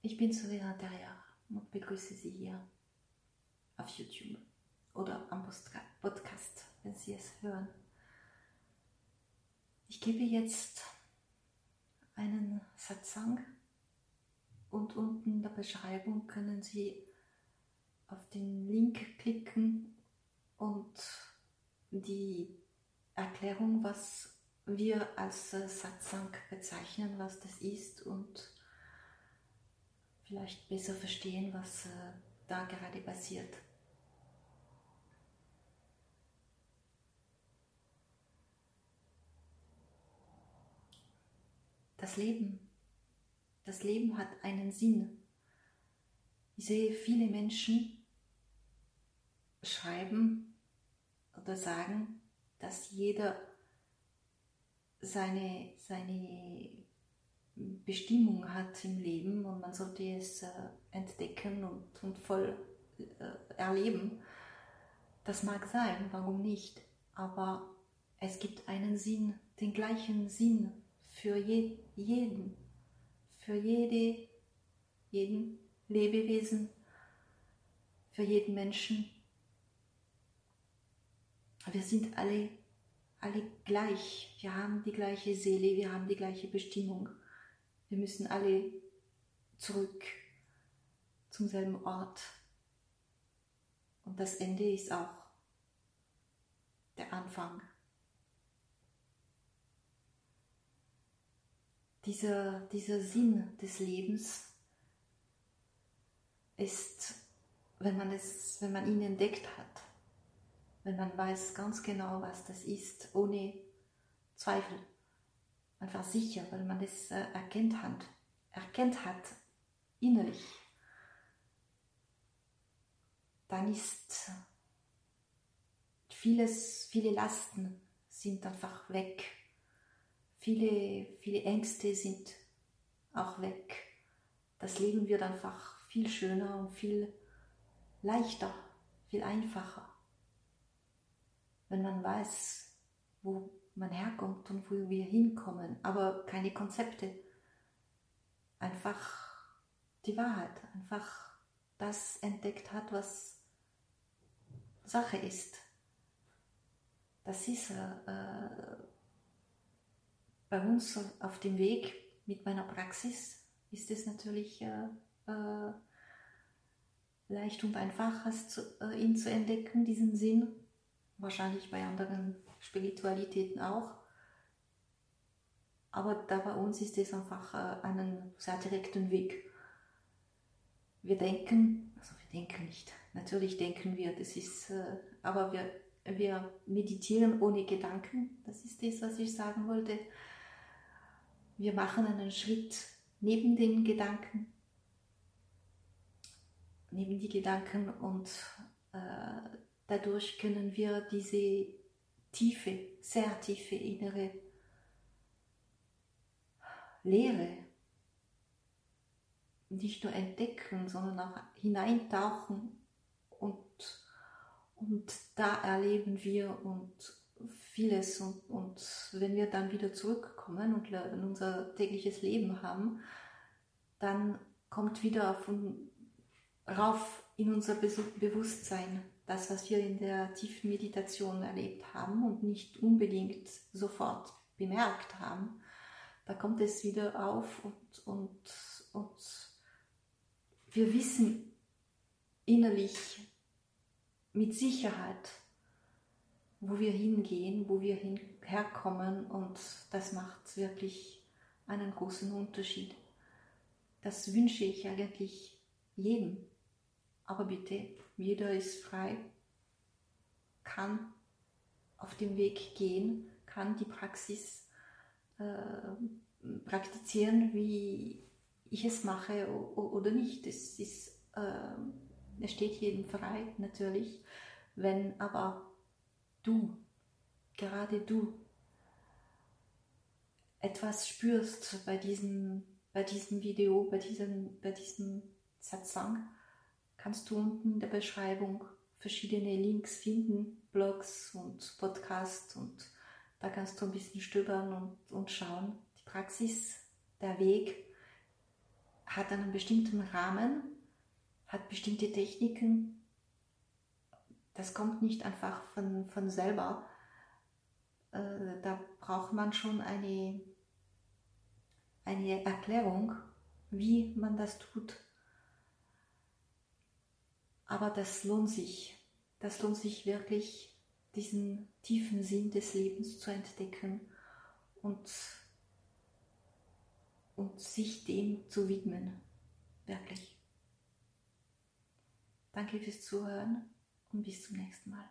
Ich bin Serena Terrier und begrüße Sie hier auf YouTube oder am Podcast, wenn Sie es hören. Ich gebe jetzt einen Satsang und unten in der Beschreibung können Sie auf den Link klicken und die Erklärung, was wir als Satsang bezeichnen, was das ist und vielleicht besser verstehen, was äh, da gerade passiert. Das Leben, das Leben hat einen Sinn. Ich sehe viele Menschen schreiben oder sagen, dass jeder seine, seine Bestimmung hat im Leben und man sollte es äh, entdecken und, und voll äh, erleben. Das mag sein, warum nicht? Aber es gibt einen Sinn, den gleichen Sinn für je, jeden, für jede, jeden Lebewesen, für jeden Menschen. Wir sind alle alle gleich. Wir haben die gleiche Seele, wir haben die gleiche Bestimmung. Wir müssen alle zurück zum selben Ort. Und das Ende ist auch der Anfang. Dieser, dieser Sinn des Lebens ist, wenn man, es, wenn man ihn entdeckt hat, wenn man weiß ganz genau, was das ist, ohne Zweifel. Einfach sicher, weil man das äh, erkennt hat, erkennt hat, innerlich. Dann ist vieles, viele Lasten sind einfach weg. Viele, viele Ängste sind auch weg. Das Leben wird einfach viel schöner und viel leichter, viel einfacher wenn man weiß, wo man herkommt und wo wir hinkommen, aber keine Konzepte. Einfach die Wahrheit, einfach das entdeckt hat, was Sache ist. Das ist äh, bei uns auf dem Weg mit meiner Praxis ist es natürlich äh, äh, leicht und einfach, zu, äh, ihn zu entdecken, diesen Sinn wahrscheinlich bei anderen Spiritualitäten auch. Aber da bei uns ist es einfach äh, einen sehr direkten Weg. Wir denken, also wir denken nicht, natürlich denken wir, das ist, äh, aber wir, wir meditieren ohne Gedanken, das ist das, was ich sagen wollte. Wir machen einen Schritt neben den Gedanken, neben die Gedanken und äh, Dadurch können wir diese tiefe, sehr tiefe innere Lehre nicht nur entdecken, sondern auch hineintauchen und, und da erleben wir und vieles und, und wenn wir dann wieder zurückkommen und unser tägliches Leben haben, dann kommt wieder auf, rauf in unser Bewusstsein das, was wir in der tiefen Meditation erlebt haben und nicht unbedingt sofort bemerkt haben, da kommt es wieder auf und, und, und wir wissen innerlich mit Sicherheit, wo wir hingehen, wo wir hin, herkommen und das macht wirklich einen großen Unterschied. Das wünsche ich eigentlich jedem. Aber bitte jeder ist frei, kann auf dem Weg gehen, kann die Praxis äh, praktizieren, wie ich es mache oder nicht. Es, ist, äh, es steht jedem frei, natürlich. Wenn aber du, gerade du, etwas spürst bei diesem, bei diesem Video, bei diesem, bei diesem Satsang, kannst du unten in der Beschreibung verschiedene Links finden, Blogs und Podcasts und da kannst du ein bisschen stöbern und, und schauen. Die Praxis der Weg hat einen bestimmten Rahmen, hat bestimmte Techniken. Das kommt nicht einfach von, von selber. Äh, da braucht man schon eine, eine Erklärung, wie man das tut. Aber das lohnt sich. Das lohnt sich wirklich, diesen tiefen Sinn des Lebens zu entdecken und, und sich dem zu widmen. Wirklich. Danke fürs Zuhören und bis zum nächsten Mal.